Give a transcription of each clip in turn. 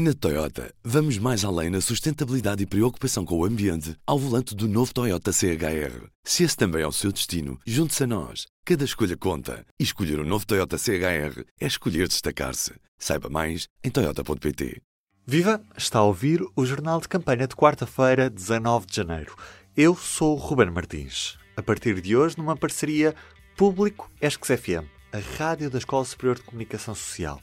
Na Toyota, vamos mais além na sustentabilidade e preocupação com o ambiente ao volante do novo Toyota CHR. Se esse também é o seu destino, junte-se a nós. Cada escolha conta. E escolher o um novo Toyota CHR é escolher destacar-se. Saiba mais em Toyota.pt. Viva! Está a ouvir o Jornal de Campanha de quarta-feira, 19 de janeiro. Eu sou o Ruben Martins. A partir de hoje, numa parceria Público Esques FM, a rádio da Escola Superior de Comunicação Social.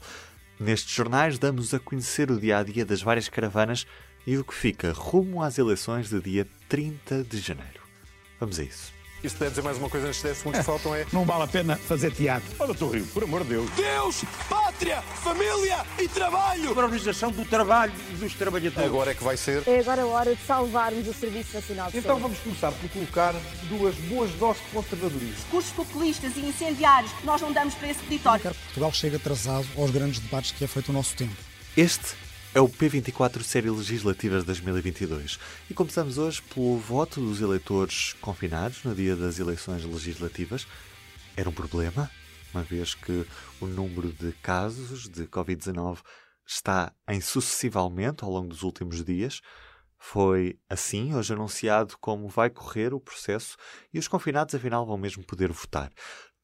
Nestes jornais damos a conhecer o dia a dia das várias caravanas e o que fica rumo às eleições de dia 30 de janeiro. Vamos a isso. Isto deve dizer mais uma coisa nestes 10 segundos que faltam é. Não vale a pena fazer teatro. Olha, estou Rio, por amor de Deus. Deus, pátria, família e trabalho. Para a organização do trabalho e dos trabalhadores. Agora é que vai ser. É agora a hora de salvarmos o Serviço Nacional de Então vamos começar por colocar duas boas doses de conservadorismo. Discursos populistas e incendiários que nós não damos para esse território. Portugal chega atrasado aos grandes debates que é feito o nosso tempo. Este é o P24 Série Legislativas 2022 e começamos hoje pelo voto dos eleitores confinados no dia das eleições legislativas. Era um problema, uma vez que o número de casos de Covid-19 está em sucessivo aumento ao longo dos últimos dias. Foi assim hoje anunciado como vai correr o processo e os confinados afinal vão mesmo poder votar.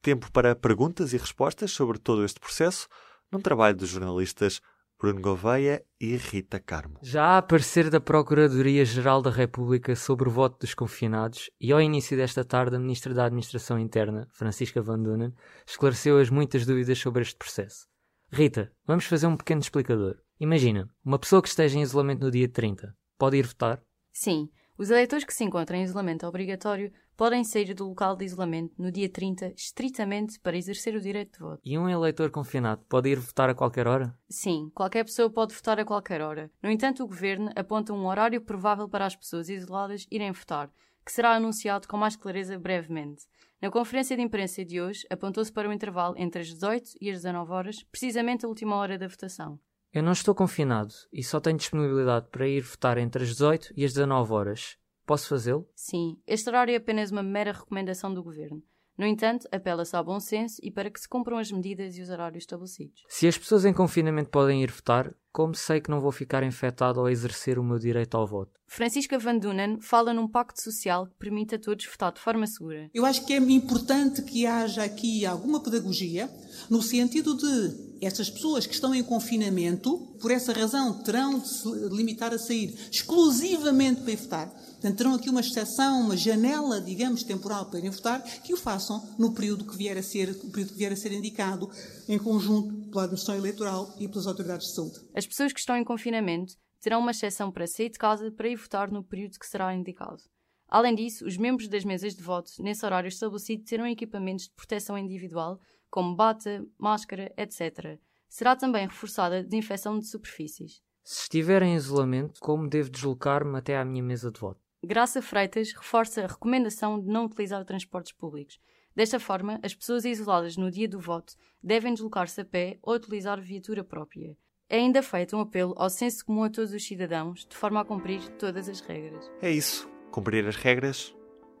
Tempo para perguntas e respostas sobre todo este processo num trabalho dos jornalistas Bruno Gouveia e Rita Carmo. Já há parecer da Procuradoria-Geral da República sobre o voto dos confinados e ao início desta tarde a Ministra da Administração Interna, Francisca Van Dunen, esclareceu as muitas dúvidas sobre este processo. Rita, vamos fazer um pequeno explicador. Imagina, uma pessoa que esteja em isolamento no dia 30, pode ir votar? Sim, os eleitores que se encontram em isolamento obrigatório podem sair do local de isolamento no dia 30 estritamente para exercer o direito de voto. E um eleitor confinado pode ir votar a qualquer hora? Sim, qualquer pessoa pode votar a qualquer hora. No entanto, o governo aponta um horário provável para as pessoas isoladas irem votar, que será anunciado com mais clareza brevemente. Na conferência de imprensa de hoje, apontou-se para o um intervalo entre as 18 e as 19 horas, precisamente a última hora da votação. Eu não estou confinado e só tenho disponibilidade para ir votar entre as 18 e as 19 horas. Posso fazê-lo? Sim, este horário é apenas uma mera recomendação do Governo. No entanto, apela-se ao bom senso e para que se cumpram as medidas e os horários estabelecidos. Se as pessoas em confinamento podem ir votar, como sei que não vou ficar infectado ao exercer o meu direito ao voto? Francisca Van Dunen fala num pacto social que permite a todos votar de forma segura. Eu acho que é importante que haja aqui alguma pedagogia no sentido de estas pessoas que estão em confinamento, por essa razão, terão de se limitar a sair exclusivamente para ir votar. Portanto, terão aqui uma exceção, uma janela, digamos, temporal para irem votar, que o façam no período que vier a ser, o período que vier a ser indicado, em conjunto pela Administração Eleitoral e pelas autoridades de saúde. As pessoas que estão em confinamento terão uma exceção para sair de casa para ir votar no período que será indicado. Além disso, os membros das mesas de voto, nesse horário estabelecido, terão equipamentos de proteção individual como bata, máscara, etc. Será também reforçada a desinfecção de superfícies. Se estiver em isolamento, como devo deslocar-me até à minha mesa de voto? Graça Freitas reforça a recomendação de não utilizar transportes públicos. Desta forma, as pessoas isoladas no dia do voto devem deslocar-se a pé ou utilizar viatura própria. É ainda feito um apelo ao senso comum a todos os cidadãos, de forma a cumprir todas as regras. É isso. Cumprir as regras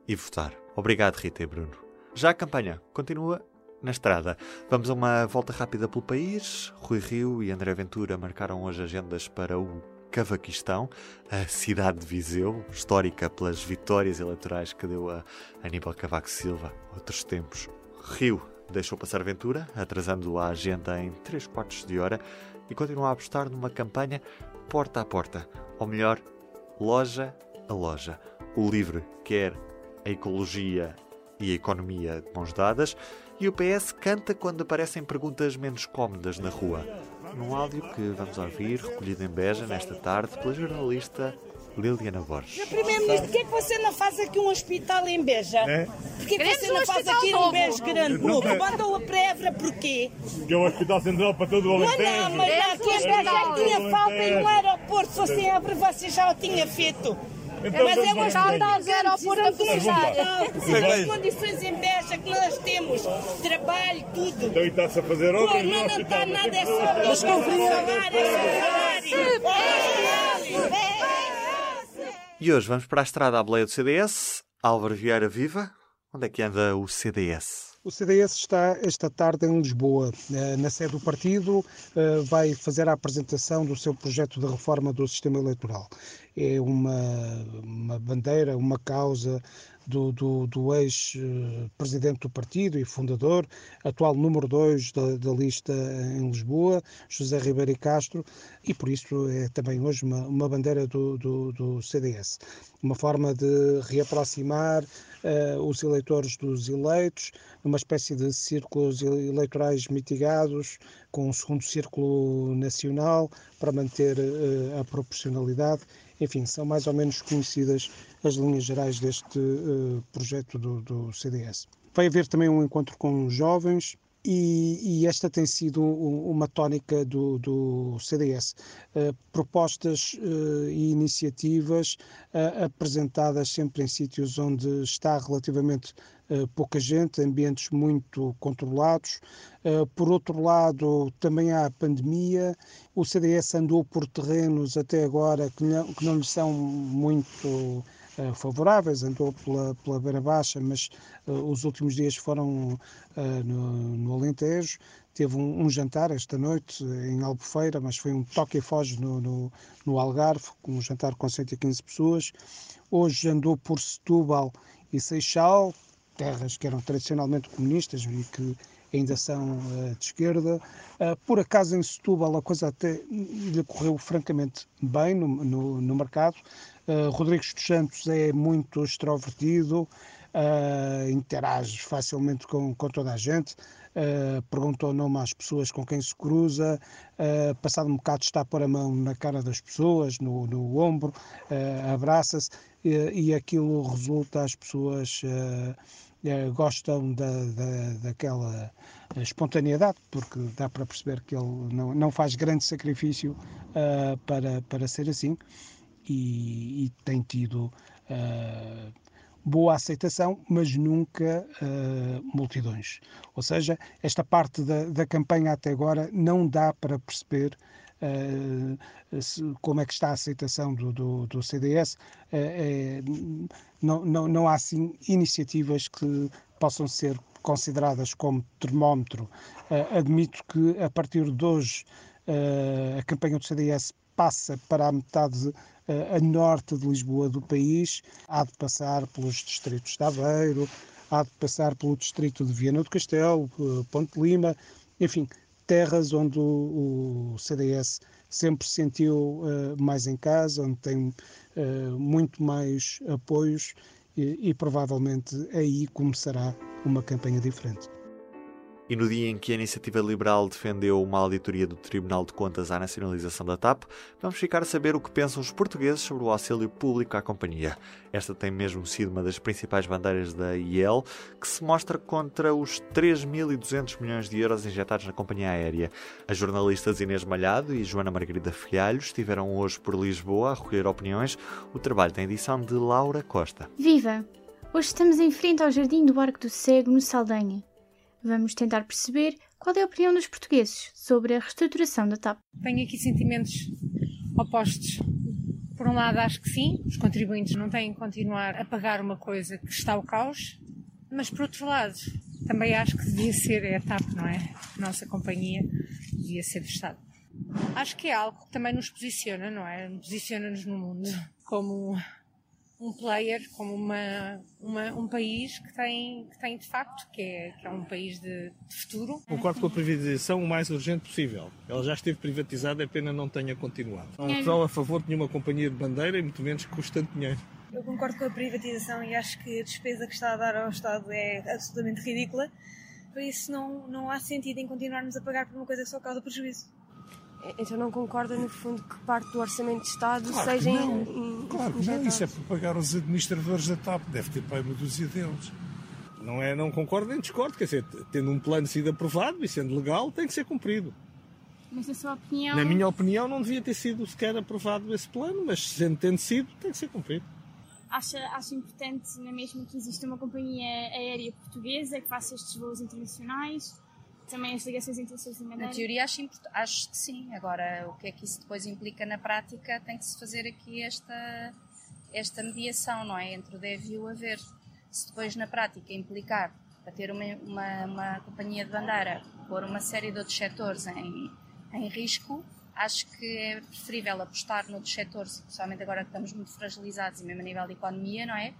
e votar. Obrigado, Rita e Bruno. Já a campanha continua na estrada. Vamos a uma volta rápida pelo país. Rui Rio e André Ventura marcaram hoje agendas para o Cavaquistão, a cidade de Viseu, histórica pelas vitórias eleitorais que deu a Aníbal Cavaco Silva outros tempos. Rio deixou passar Ventura, atrasando a agenda em 3 quartos de hora e continua a apostar numa campanha porta a porta, ou melhor, loja a loja. O LIVRE quer a ecologia e a economia de mãos dadas e o PS canta quando aparecem perguntas menos cómodas na rua. Num áudio que vamos ouvir, recolhido em Beja nesta tarde pela jornalista Liliana Borges. Primeiro-Ministro, porquê é que você não faz aqui um hospital em Beja? É? Porquê que você não faz aqui um Beja grande novo? Mandou a prévia porquê? Que é um hospital central para todo o Alentejo. Não, não, mas aqui em Beja é tinha falta e um aeroporto. Se fosse abre, você já o tinha feito. Então, mas é uma estrada de aeroporto necessária. As condições em Beja que nós temos, trabalho, tudo. Então está-se a fazer Pô, não, não está nada, é só salário, é salário. E hoje vamos para a estrada à boleia do CDS. Álvaro Vieira Viva. Onde é que anda o CDS? O CDS está esta tarde em Lisboa, eh, na sede do partido, eh, vai fazer a apresentação do seu projeto de reforma do sistema eleitoral. É uma, uma bandeira, uma causa do, do, do ex-presidente do partido e fundador, atual número 2 da, da, lista em Lisboa, José Ribeiro Castro, e por isso é também hoje uma, uma bandeira do, do, do CDS. Uma forma de reaproximar uh, os eleitores dos eleitos, numa espécie de círculos eleitorais mitigados, com um segundo círculo nacional, para manter uh, a proporcionalidade. Enfim, são mais ou menos conhecidas as linhas gerais deste uh, projeto do, do, CDS. Vai haver também um encontro com jovens. E, e esta tem sido uma tónica do, do CDS. Uh, propostas uh, e iniciativas apresentadas sempre em sítios onde está relativamente pouca gente, ambientes muito controlados. Por outro lado, também há a pandemia. O CDS andou por terrenos até agora que não, que não lhe são muito eh, favoráveis, andou pela, pela beira baixa, mas uh, os últimos dias foram uh, no, no, Alentejo. Teve um, um, jantar esta noite em Albufeira, mas foi um toque e foge no, no, no Algarve, um jantar com 115 pessoas. Hoje andou por Setúbal e Seixal, terras que eram tradicionalmente comunistas e que ainda são uh, de esquerda. Uh, por acaso em Setúbal a coisa até lhe correu francamente bem no, no, no mercado. Uh, Rodrigues dos Santos é muito extrovertido, uh, interage facilmente com, com toda a gente, uh, pergunta o nome às pessoas com quem se cruza, uh, passado um bocado está a pôr a mão na cara das pessoas, no, no ombro, abraça-se e, e, aquilo resulta, as pessoas gostam da, da, daquela espontaneidade, porque dá para perceber que ele não, não faz grande sacrifício para, para ser assim e, e tem tido uh, boa aceitação, mas nunca uh, multidões. Ou seja, esta parte da, da, campanha até agora não dá para perceber uh, se, como é que está a aceitação do, do, do CDS. É, não, não, não há assim iniciativas que possam ser consideradas como termómetro. admito que a partir de hoje a campanha do CDS passa para a metade a norte de Lisboa do país, há de passar pelos distritos de Aveiro, há de passar pelo distrito de Viana do Castelo, eh, Ponte Lima, enfim, terras onde o, CDS sempre se sentiu uh, mais em casa, onde tem uh, muito mais apoios e, e provavelmente aí começará uma campanha diferente. E no dia em que a Iniciativa Liberal defendeu uma auditoria do Tribunal de Contas à nacionalização da TAP, vamos ficar a saber o que pensam os portugueses sobre o auxílio público à companhia. Esta tem mesmo sido uma das principais bandeiras da IEL, que se mostra contra os 3.200 milhões de euros injetados na companhia aérea. As jornalistas Inês Malhado e Joana Margarida Filhalho estiveram hoje por Lisboa a recolher opiniões. O trabalho tem edição de Laura Costa. Viva! Hoje estamos em frente ao Jardim do Arco do Cego, no Saldanha. Vamos tentar perceber qual é a opinião dos portugueses sobre a reestruturação da TAP. Tenho aqui sentimentos opostos. Por um lado, acho que sim, os contribuintes não têm que continuar a pagar uma coisa que está ao caos, mas por outro lado, também acho que devia ser a TAP, não é? A nossa companhia devia ser do Estado. Acho que é algo que também nos posiciona, não é? Posiciona-nos no mundo como um player como uma, uma, um país que tem, que tem de facto, que é, que é um país de, de futuro. Concordo com a privatização o mais urgente possível. Ela já esteve privatizada, é pena não tenha continuado. Não sou a favor de nenhuma companhia de bandeira e muito menos que custe tanto dinheiro. Eu concordo com a privatização e acho que a despesa que está a dar ao Estado é absolutamente ridícula. Por isso não, não há sentido em continuarmos a pagar por uma coisa que só causa prejuízo. Então não concorda, no fundo, que parte do orçamento de Estado claro seja não. em, Claro que não, isso é para pagar os administradores da TAP, deve ter para uma dúzia deles. Não, é, não concordo nem discordo, quer dizer, tendo um plano sido aprovado e sendo legal, tem que ser cumprido. Mas na sua opinião... Na minha opinião, não devia ter sido sequer aprovado esse plano, mas sendo tendo sido, tem que ser cumprido. Acha, acha importante, na mesma que exista uma companhia aérea portuguesa que faça estes voos internacionais? Também as ligações internacionais Na teoria acho, acho que sim. Agora, o que é que isso depois implica na prática, tem que se fazer aqui esta, esta mediação, não é? Entre o deve e o haver. Se depois na prática implicar para ter uma, uma, uma companhia de bandeira, pôr uma série de outros setores em, em risco, acho que é preferível apostar noutros setores, especialmente agora que estamos muito fragilizados e mesmo a nível de economia, não é?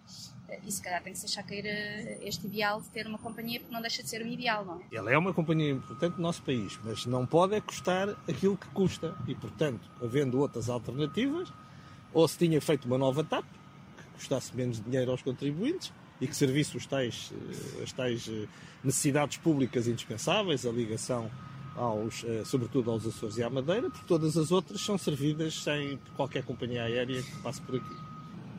E se calhar tem que se deixar cair eh, este ideal de ter uma companhia, porque não deixa de ser um ideal, não é? Ela é uma companhia importante no nosso país, mas não pode é custar aquilo que custa. E, portanto, havendo outras alternativas, ou se tinha feito uma nova TAP, que custasse menos dinheiro aos contribuintes, e que servisse os tais, eh, as tais eh, necessidades públicas indispensáveis, a ligação aos, sobretudo aos Açores e à Madeira, porque todas as outras são servidas sem qualquer companhia aérea que passe por aqui.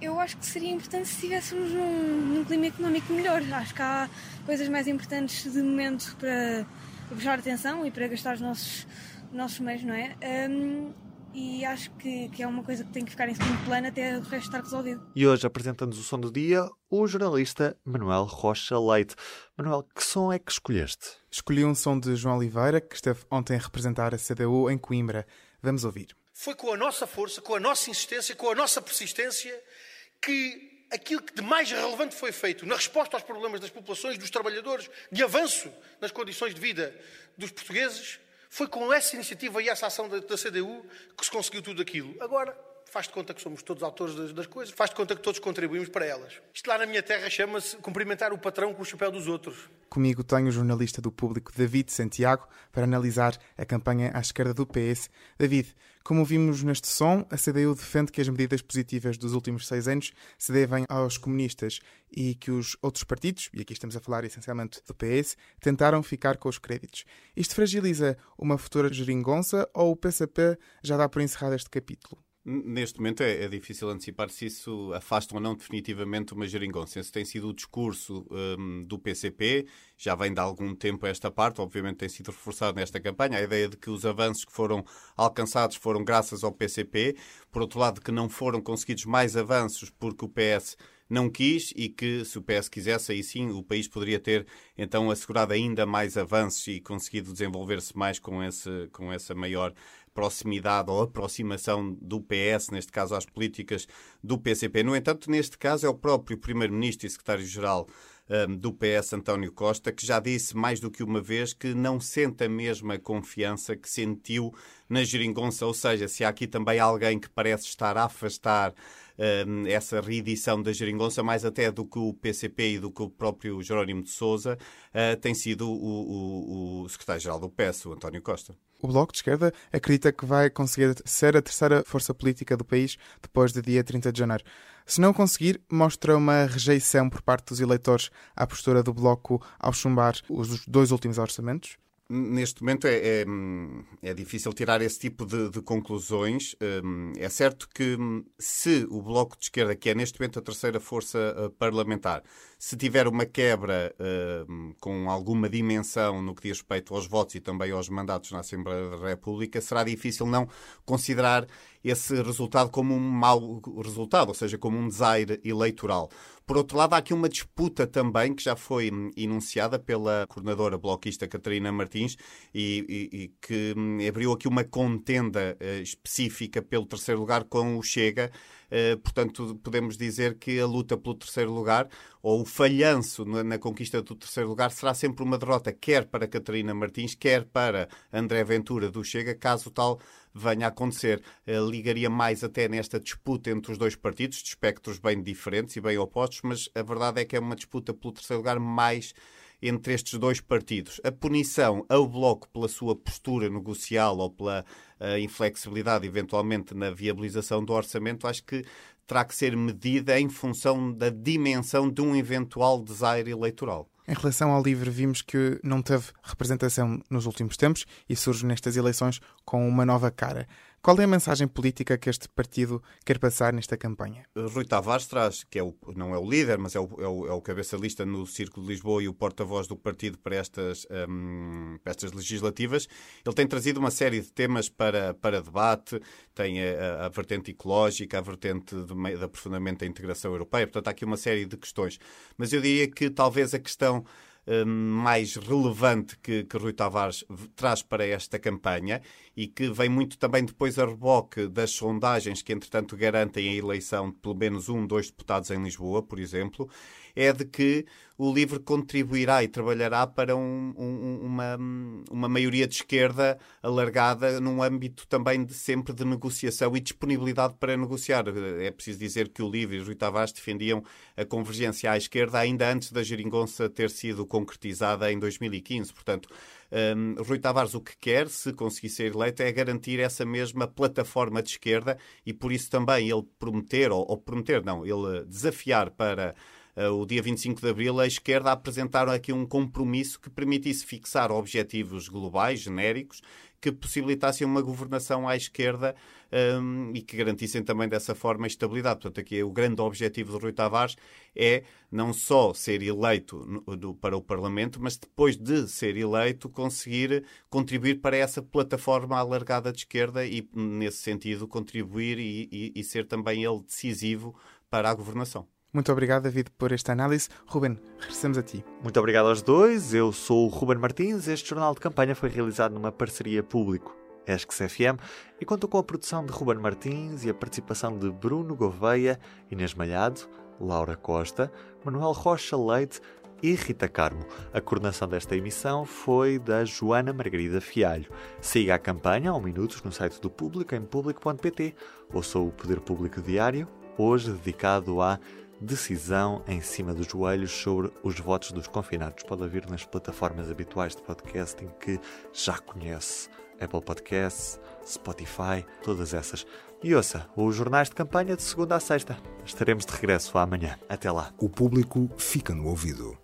Eu acho que seria importante se estivéssemos num, num, clima económico melhor. Acho que há coisas mais importantes de momento para, para prestar atenção e para gastar os nossos, nossos meios, não é? Um, e acho que, que, é uma coisa que tem que ficar em segundo plano até o resto estar resolvido. E hoje apresenta-nos o som do dia o jornalista Manuel Rocha Leite. Manuel, que som é que escolheste? Escolhi um som de João Oliveira, que esteve ontem a representar a CDU em Coimbra. Vamos ouvir. Foi com a nossa força, com a nossa insistência, com a nossa persistência que aquilo que de mais relevante foi feito na resposta aos problemas das populações, dos trabalhadores, de avanço nas condições de vida dos portugueses, foi com essa iniciativa e essa ação da, da CDU que se conseguiu tudo aquilo. Agora, faz de conta que somos todos autores das, das, coisas, faz de conta que todos contribuímos para elas. Isto lá na minha terra chama-se cumprimentar o patrão com o chapéu dos outros. Comigo tenho o jornalista do público David Santiago para analisar a campanha à esquerda do PS. David, como vimos neste som, a CDU defende que as medidas positivas dos últimos seis anos se devem aos comunistas e que os outros partidos, e aqui estamos a falar essencialmente do PS, tentaram ficar com os créditos. Isto fragiliza uma futura geringonça ou o PCP já dá por encerrado este capítulo? Neste momento é, é, difícil antecipar se isso afasta ou não definitivamente uma geringonça. Esse tem sido o discurso um, do PCP, já vem de algum tempo esta parte, obviamente tem sido reforçado nesta campanha, a ideia de que os avanços que foram alcançados foram graças ao PCP, por outro lado que não foram conseguidos mais avanços porque o PS não quis e que, se o PS quisesse, aí sim o país poderia ter então assegurado ainda mais avanços e conseguido desenvolver-se mais com, esse, com essa maior proximidade ou aproximação do PS, neste caso às políticas do PCP. No entanto, neste caso é o próprio Primeiro-Ministro e Secretário-Geral um, do PS, António Costa, que já disse mais do que uma vez que não sente a mesma confiança que sentiu na geringonça, ou seja, se há aqui também alguém que parece estar a afastar essa reedição da geringonça, mais até do que o PCP e do que o próprio Jerónimo de Sousa, uh, tem sido o, o, o secretário-geral do PS, o António Costa o Bloco de Esquerda acredita que vai conseguir ser a terceira força política do país depois do dia 30 de janeiro. Se não conseguir, mostra uma rejeição por parte dos eleitores à postura do Bloco ao chumbar os dois últimos orçamentos? Neste momento é, é, é, difícil tirar esse tipo de, de, conclusões. Hum, é certo que hum, se o Bloco de Esquerda, que é neste momento a terceira força uh, parlamentar, se tiver uma quebra uh, com alguma dimensão no que diz respeito aos votos e também aos mandatos na Assembleia da República, será difícil não considerar esse resultado como um mau resultado, ou seja, como um desaire eleitoral. Por outro lado, há aqui uma disputa também que já foi enunciada pela coordenadora bloquista Catarina Martins e, e, e que hum, abriu aqui uma contenda uh, específica pelo terceiro lugar com o Chega. Uh, portanto, podemos dizer que a luta pelo terceiro lugar ou o falhanço na, na, conquista do terceiro lugar será sempre uma derrota, quer para Catarina Martins, quer para André Ventura do Chega, caso tal venha a acontecer. Uh, ligaria mais até nesta disputa entre os dois partidos, de espectros bem diferentes e bem opostos, mas a verdade é que é uma disputa pelo terceiro lugar mais entre estes dois partidos. A punição ao Bloco pela sua postura negocial ou pela uh, inflexibilidade, eventualmente, na viabilização do orçamento, acho que terá que ser medida em função da dimensão de um eventual desaire eleitoral. Em relação ao LIVRE, vimos que não teve representação nos últimos tempos e surge nestas eleições com uma nova cara. Qual é a mensagem política que este partido quer passar nesta campanha? Rui Tavares traz, que é o, não é o líder, mas é o, é o, é o cabeça-lista no Círculo de Lisboa e o porta-voz do partido para estas, um, para estas legislativas. Ele tem trazido uma série de temas para, para debate, tem a, a vertente ecológica, a vertente de, de aprofundamento da integração europeia, portanto há aqui uma série de questões. Mas eu diria que talvez a questão hum, mais relevante que, que Rui Tavares traz para esta campanha e que vem muito também depois a reboque das sondagens que, entretanto, garantem a eleição de pelo menos um, dois deputados em Lisboa, por exemplo, é de que o LIVRE contribuirá e trabalhará para um, um, uma, uma maioria de esquerda alargada num âmbito também de sempre de negociação e disponibilidade para negociar. É preciso dizer que o LIVRE e Rui Tavares defendiam a convergência à esquerda ainda antes da geringonça ter sido concretizada em 2015. Portanto, um, Rui Tavares o que quer, se conseguir ser eleito, é garantir essa mesma plataforma de esquerda e por isso também ele prometer, ou, ou prometer, não, ele desafiar para uh, o dia 25 de abril, a esquerda apresentaram aqui um compromisso que permitisse fixar objetivos globais, genéricos, que possibilitassem uma governação à esquerda um, e que garantissem também dessa forma estabilidade. Portanto, aqui o grande objetivo de Rui Tavares é não só ser eleito no, do, para o Parlamento, mas depois de ser eleito conseguir contribuir para essa plataforma alargada de esquerda e, nesse sentido, contribuir e, e, e ser também ele decisivo para a governação. Muito obrigado, David, por esta análise. Ruben, regressamos a ti. Muito obrigado aos dois. Eu sou o Ruben Martins. Este jornal de campanha foi realizado numa parceria público ESCS FM e contou com a produção de Ruben Martins e a participação de Bruno Gouveia, Inês Malhado, Laura Costa, Manuel Rocha Leite e Rita Carmo. A coordenação desta emissão foi da Joana Margarida Fialho. Siga a campanha ao minutos no site do Público em público.pt. Ouça o Poder Público Diário, hoje dedicado à decisão em cima dos joelhos sobre os votos dos confinados. Pode ouvir nas plataformas habituais de podcasting que já conhece. Apple Podcasts, Spotify, todas essas. E ouça os jornais de campanha de segunda a sexta. Estaremos de regresso amanhã. Até lá. O público fica no ouvido.